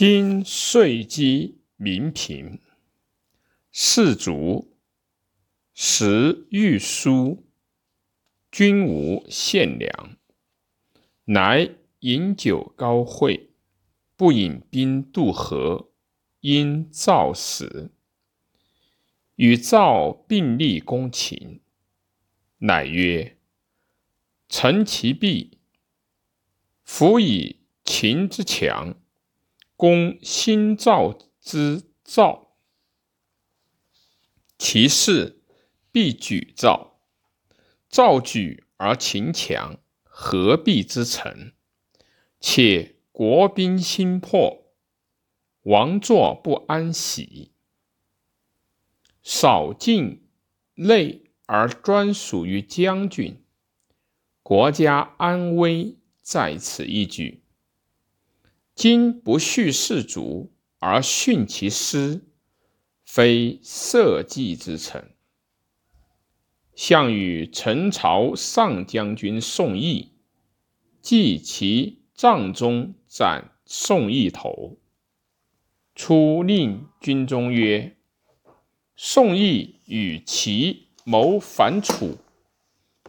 今岁饥民贫，士卒食欲疏，君无献粮，乃饮酒高会，不引兵渡河，因赵死。与赵并立攻秦，乃曰：“臣其必，夫以秦之强。”攻心赵之赵，其势必举赵。赵举而秦强，何必之成？且国兵心破，王座不安喜。少境内而专属于将军，国家安危在此一举。今不恤士卒而训其师，非社稷之臣。项羽陈朝上将军宋义，继其帐中斩宋义头，初令军中曰：“宋义与其谋反楚，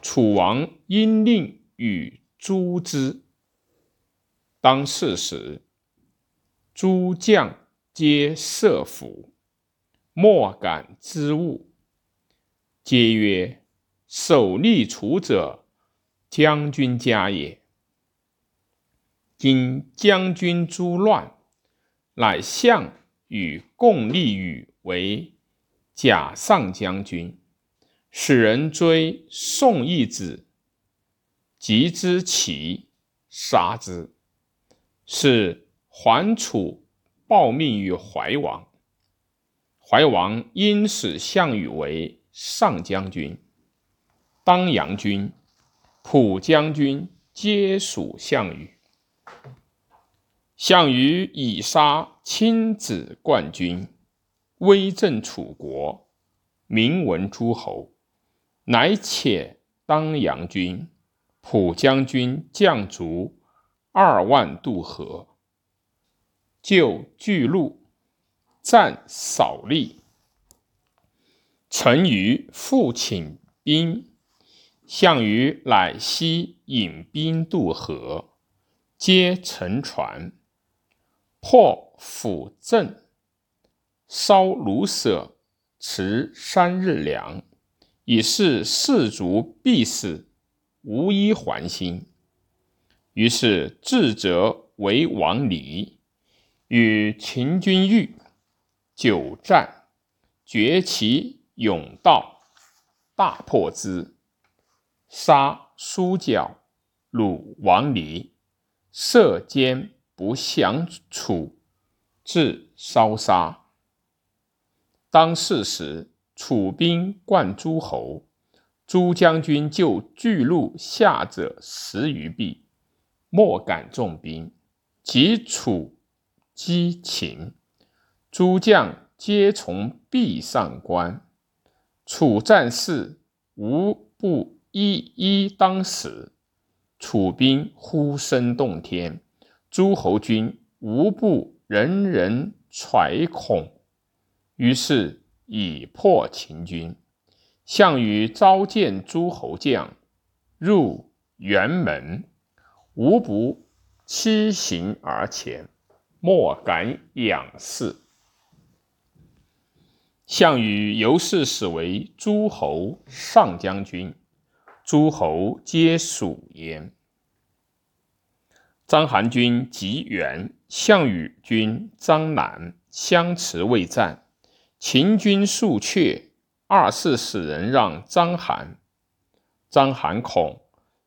楚王因令与诛之。”当世时，诸将皆设伏，莫敢之物，皆曰：“守立楚者，将军家也。”今将军诛乱，乃项羽共立羽为假上将军，使人追宋义子，及之起，杀之。是桓楚报命于怀王，怀王因使项羽为上将军、当阳军、蒲将军，皆属项羽。项羽以杀亲子冠军，威震楚国，名闻诸侯，乃遣当阳军、蒲将军将卒。二万渡河，就巨鹿，战扫利。陈余复请兵，项羽乃西引兵渡河，皆乘船，破釜阵，烧庐舍，持三日粮，以示士卒必死，无一还心。于是智者为王离，与秦军遇，久战，决其甬道，大破之，杀书角，虏王离，射坚不降楚，至烧杀。当世时，楚兵冠诸侯，诸将军就巨鹿下者十余臂。莫敢重兵，及楚击秦，诸将皆从壁上观。楚战士无不一一当死，楚兵呼声动天，诸侯军无不人人揣恐。于是以破秦军。项羽召见诸侯将，入辕门。无不欺行而前，莫敢仰视。项羽由是使为诸侯上将军，诸侯皆属焉。章邯军及援，项羽军张南相持未战，秦军数却，二世使人让章邯，章邯恐。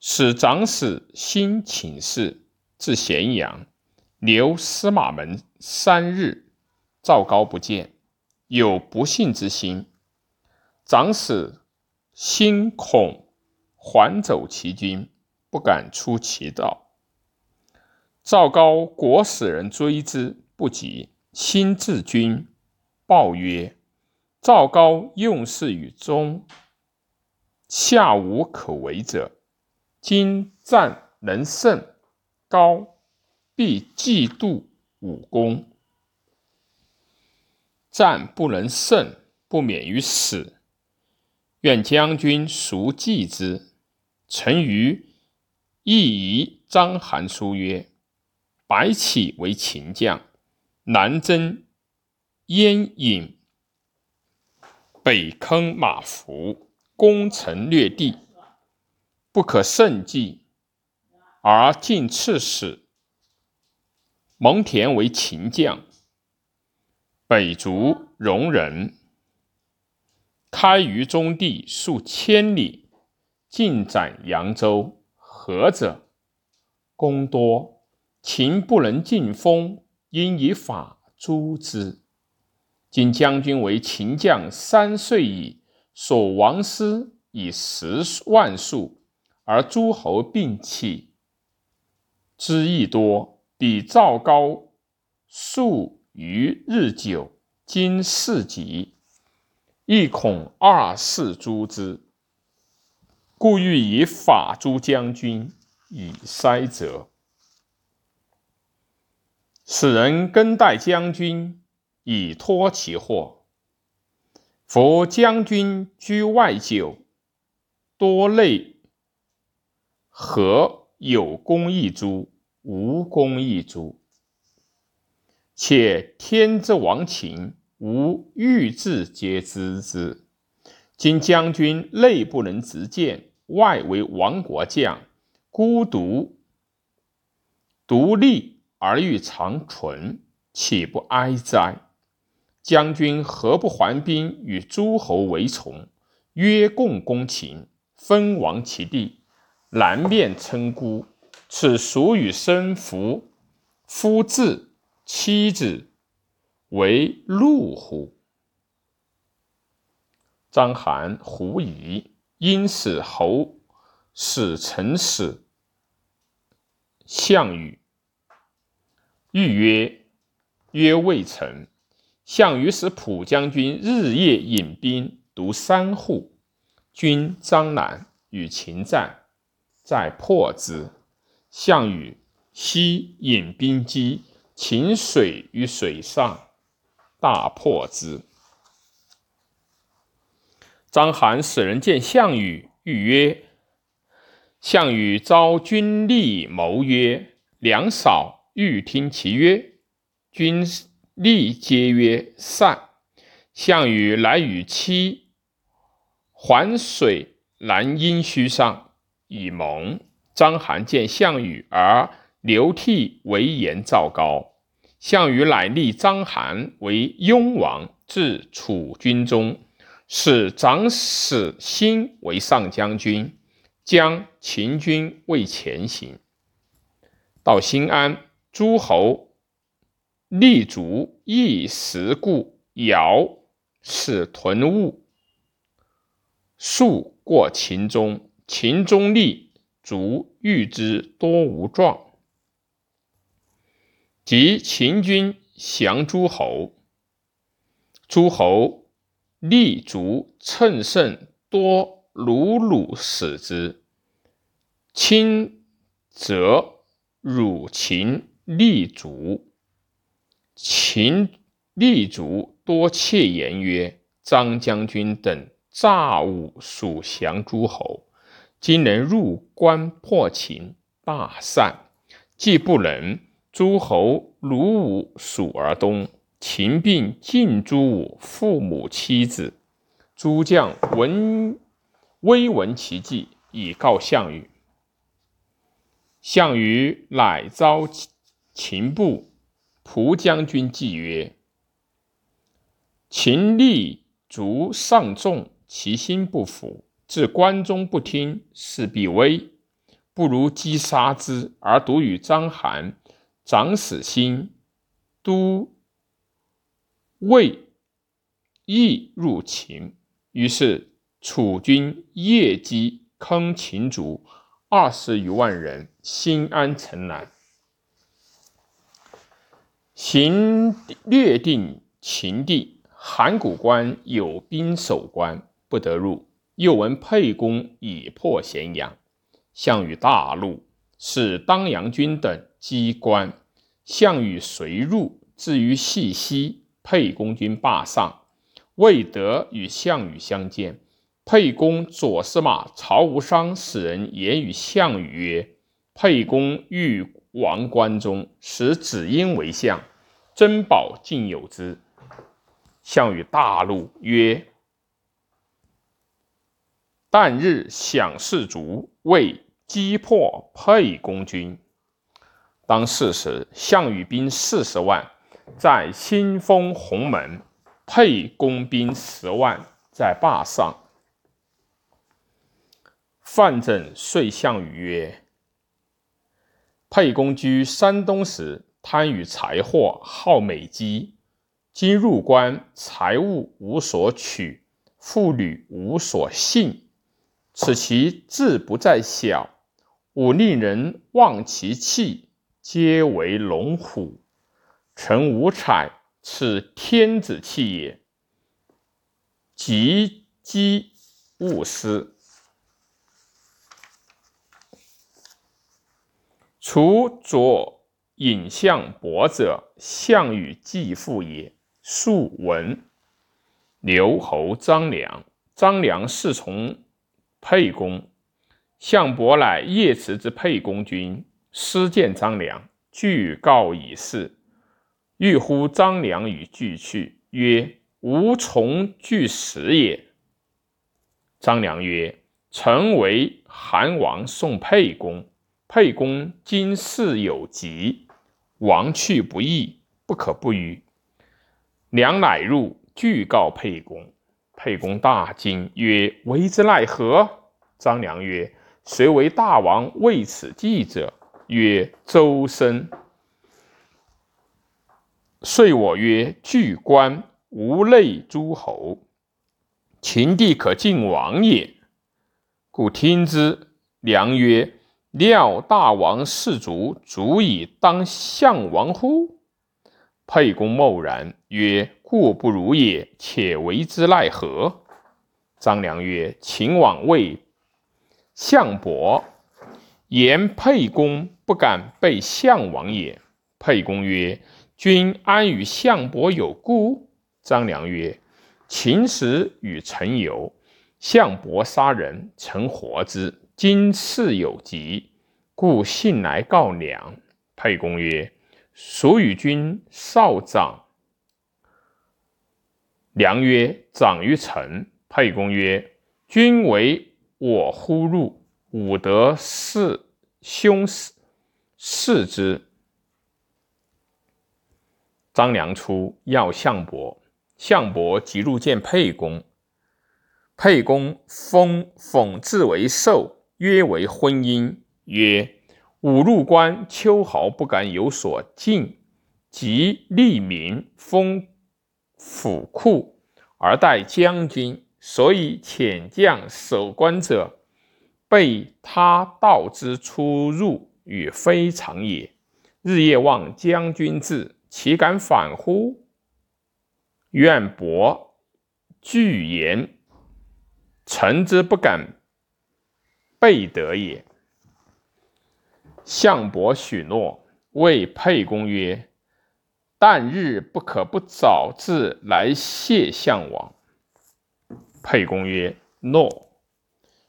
使长史辛请示至咸阳，留司马门三日，赵高不见，有不信之心。长史心恐还走其军，不敢出其道。赵高果使人追之不及，心至军，报曰：“赵高用事于中，下无可为者。”今战能胜，高必嫉妒武功。战不能胜，不免于死。愿将军熟记之。臣于亦疑章邯书曰：“白起为秦将，南征燕引，北坑马服，攻城略地，不可胜计，而进刺史。蒙恬为秦将，北逐戎人，开于中地数千里。”进斩扬州，何者？功多，秦不能进封，因以法诛之。今将军为秦将三岁矣，所亡师以十万数，而诸侯并弃，之亦多，比赵高数余日久，今事急，亦恐二世诛之。故欲以法诛将军，以塞责。使人更待将军，以托其祸。夫将军居外久，多累，何有功一诛，无功一诛？且天之亡秦，吾欲至皆知之。今将军内不能直谏。外为亡国将，孤独独立而欲长存，岂不哀哉？将军何不还兵与诸侯为从？约共攻秦，分王其地，南面称孤，此属与生夫夫子妻子为戮乎？张邯胡疑。因使侯使臣使项羽，欲曰：“曰未成。”项羽使蒲将军日夜引兵独三户，军张南与秦战，再破之。项羽悉引兵击秦水于水上，大破之。章邯使人见项羽，欲曰：“项羽召军吏谋曰：‘粮少，欲听其曰。’军吏皆曰：‘善。’项羽乃与妻环水南阴虚上以盟。章邯见项羽而流涕为言赵高。项羽乃立章邯为雍王，至楚军中。使长史欣为上将军，将秦军为前行。到新安，诸侯立足一时故，尧使屯务，数过秦中。秦中立卒遇之多无状，及秦军降诸侯，诸侯。立足乘胜多鲁鲁使之，亲则辱秦立足。秦立足多窃言曰：“张将军等诈武属降诸侯，今能入关破秦，大善。既不能，诸侯鲁武属而东。”秦并晋诸武父母妻子，诸将闻微闻其计，以告项羽。项羽乃召秦部蒲将军计曰：“秦立卒上众，其心不服，至关中不听，势必危。不如击杀之，而独与章邯、长史兴都。”魏亦入秦，于是楚军夜击坑秦卒二十余万人，新安城南。秦略定秦地，函谷关有兵守关，不得入。又闻沛公已破咸阳，项羽大怒，使当阳军等击关。项羽随入，至于细溪。沛公军霸上，未得与项羽相见。沛公左司马曹无伤使人言与项羽曰：“沛公欲王关中，使子婴为相，珍宝尽有之。”项羽大怒，曰：“旦日享士卒，为击破沛公军。”当是时，项羽兵四十万在新丰鸿门，沛公兵十万在霸上。范增遂项羽曰：“沛公居山东时，贪于财货，好美姬。今入关，财物无所取，妇女无所幸。此其志不在小，吾令人望其气。”皆为龙虎，臣无采，此天子气也。及击勿失。除左尹相伯者，项羽继父也。素闻刘侯张良，张良侍从沛公，项伯乃夜辞之沛公军。师见张良，具告以事。欲呼张良与俱去，曰：“吾从俱死也。”张良曰：“臣为韩王送沛公，沛公今事有急，王去不义，不可不与。”良乃入，具告沛公。沛公大惊，曰：“为之奈何？”张良曰：“谁为大王为此计者？”曰周生，遂我曰：据关无内诸侯，秦地可尽王也。故听之。良曰：料大王士卒足以当项王乎？沛公默然曰：故不如也，且为之奈何？张良曰：秦王谓项伯。言沛公不敢背项王也。沛公曰：“君安与项伯有故？”张良曰：“秦时与臣游，项伯杀人，臣活之。今事有急，故信来告良。”沛公曰：“孰与君少长？”良曰：“长于臣。”沛公曰：“君为我呼入。”吾得是兄死，视之。张良出要项伯，项伯即入见沛公。沛公封讽自为寿，约为婚姻。曰：吾入关，秋毫不敢有所进，即立民，封府库，而待将军。所以遣将守关者。被他道之出入与非常也。日夜望将军至，岂敢反乎？愿伯具言，臣之不敢背德也。项伯许诺，谓沛公曰：“旦日不可不早至来谢项王。”沛公曰：“诺。”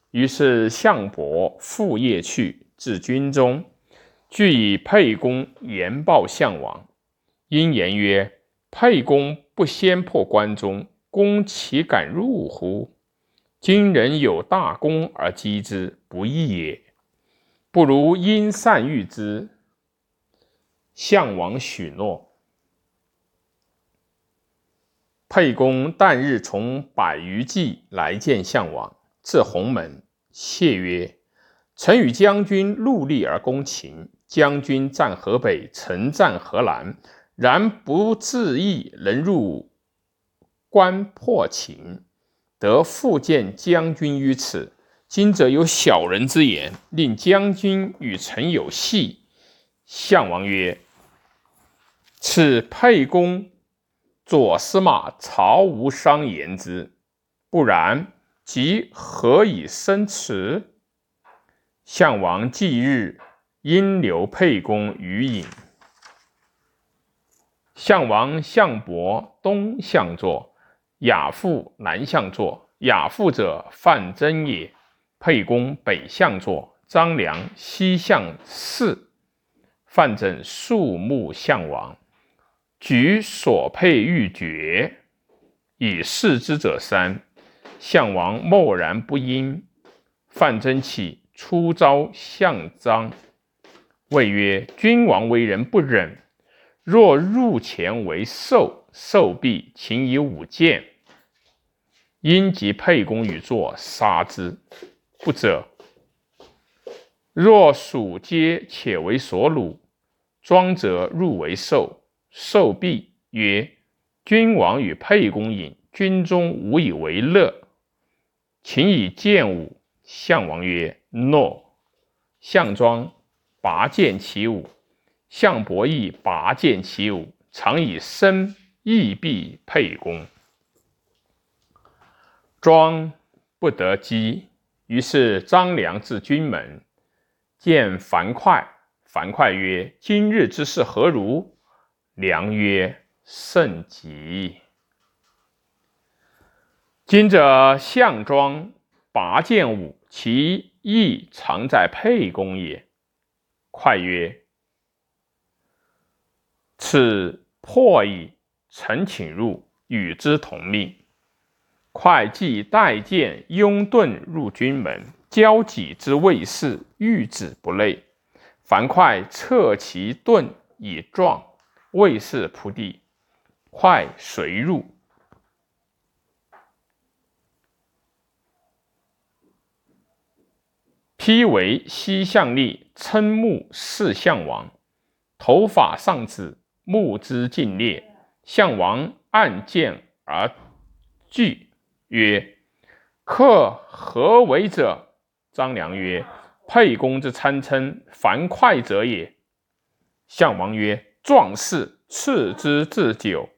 于是项伯复夜去，至军中，具以沛公言报项王。因言曰：“沛公不先破关中，公岂敢入乎？今人有大功而击之，不义也。不如因善遇之。”项王许诺。沛公旦日从百余骑来见项王。至鸿门，谢曰：“臣与将军戮力而攻秦，将军战河北，臣战河南。然不自意能入关破秦，得复见将军于此。今则有小人之言，令将军与臣有隙。”项王曰：“此沛公左司马曹无伤言之，不然。”即何以生辞？项王忌日，因留沛公于隐。项王项伯东向坐，亚父南向坐。亚父者，范增也。沛公北向坐，张良西向侍。范增肃穆项王，举所佩玉绝，以视之者三。项王默然不应。范增起出招项张，谓曰：“君王为人不忍，若入前为受，受必请以舞剑。因及沛公与坐，杀之。不者，若属皆且为所虏。”庄则入为受，受毕曰：“君王与沛公饮，军中无以为乐，请以剑舞。”项王曰：“诺。”项庄拔剑起舞，项伯亦拔剑起舞，常以身义避沛公。庄不得机，于是张良至军门，见樊哙。樊哙曰：“今日之事何如？”良曰：“甚吉。今者项庄拔剑舞，其意常在沛公也。”哙曰：“此破矣。”臣请入，与之同命。哙即带剑拥盾入军门，交戟之卫士，遇止不累。樊哙侧其盾以撞，卫士扑地，哙随入。披为西向立，称目视项王，头发上指，目之尽裂。项王按剑而惧，曰：“克何为者？”张良曰。沛公之参称，樊哙者也。项王曰：“壮士赐之置酒，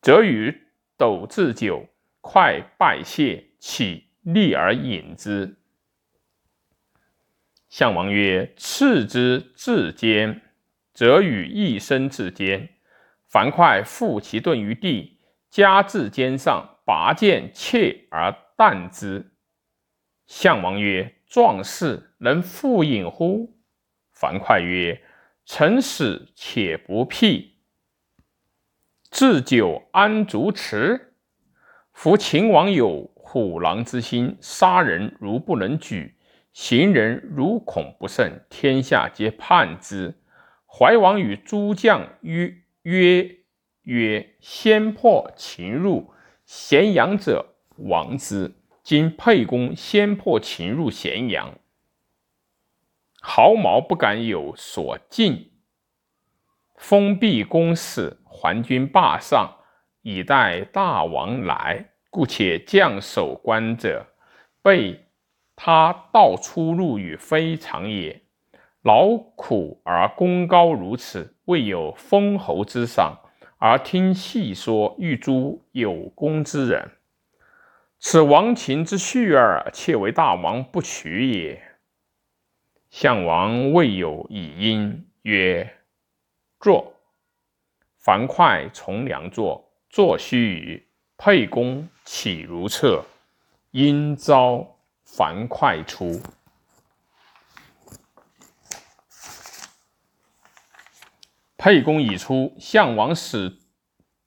则与斗置酒，哙拜谢，起立而饮之。”项王曰：“赐之置间，则与一身置间。”樊哙负其盾于地，加至肩上，拔剑切而啖之。项王曰：壮士能复饮乎？樊哙曰：“臣死且不辟，置酒安足持？夫秦王有虎狼之心，杀人如不能举，行人如恐不胜，天下皆叛之。怀王与诸将曰曰曰：先破秦入咸阳者，亡之。”今沛公先破秦入咸阳，毫毛不敢有所进。封闭宫室，还军霸上，以待大王来。故且将守关者，备他道出入与非常也。劳苦而功高如此，未有封侯之赏，而听细说，欲诛有功之人。此亡秦之婿耳，窃为大王不取也。项王未有以应，曰：“坐。”樊哙从良坐，坐须臾，沛公起如厕，因召樊哙出。沛公已出，项王使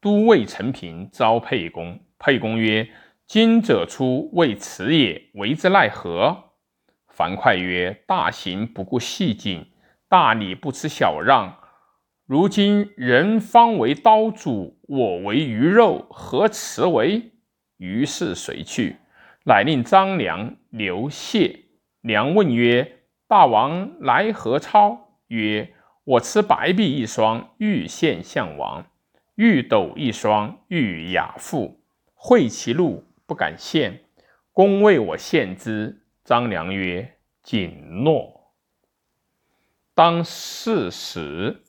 都尉陈平召沛公。沛公曰：今者出为此也，为之奈何？樊哙曰：“大行不顾细谨，大礼不辞小让。如今人方为刀俎，我为鱼肉，何辞为？”于是随去，乃令张良刘谢。良问曰：“大王来何操？”曰：“我持白璧一双，欲献项王；玉斗一双，欲亚父。会其禄。”不敢献，公为我献之。张良曰：“谨诺。”当四时，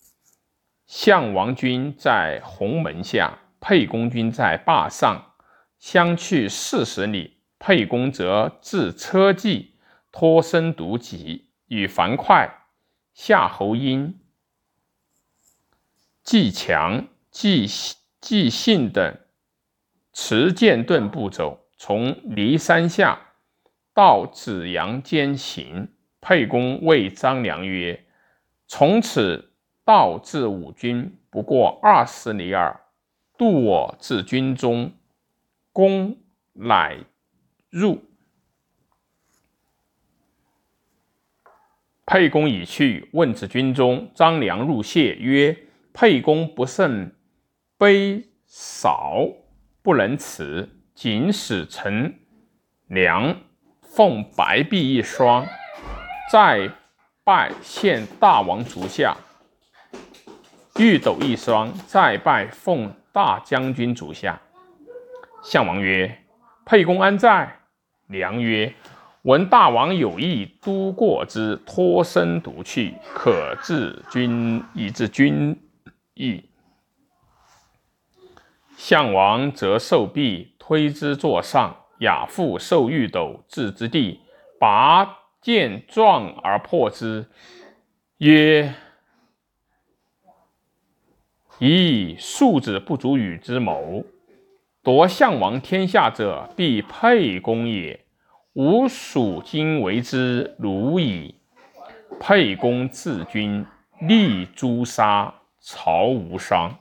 项王军在鸿门下，沛公军在霸上，相去四十里。沛公则自车骑，脱身独骑，与樊哙、夏侯婴、季强、纪纪信等持剑盾步走，从骊山下到子阳间行。沛公谓张良曰：“从此道至五军，不过二十里耳。渡我至军中，公乃入。”沛公已去，问至军中，张良入谢曰：“沛公不胜卑少，不能辞，仅使臣良奉白璧一双。”再拜献大王足下，玉斗一双；再拜奉大将军足下。项王曰：“沛公安在？”良曰：“闻大王有意都过之，脱身独去，可治君以治君意。”项王则受璧，推之坐上。亚父受玉斗，置之地，拔。剑撞而破之，曰：“以庶子不足与之谋。夺项王天下者，必沛公也。吾蜀今为之如矣。沛公治军，立诛杀，曹无伤。”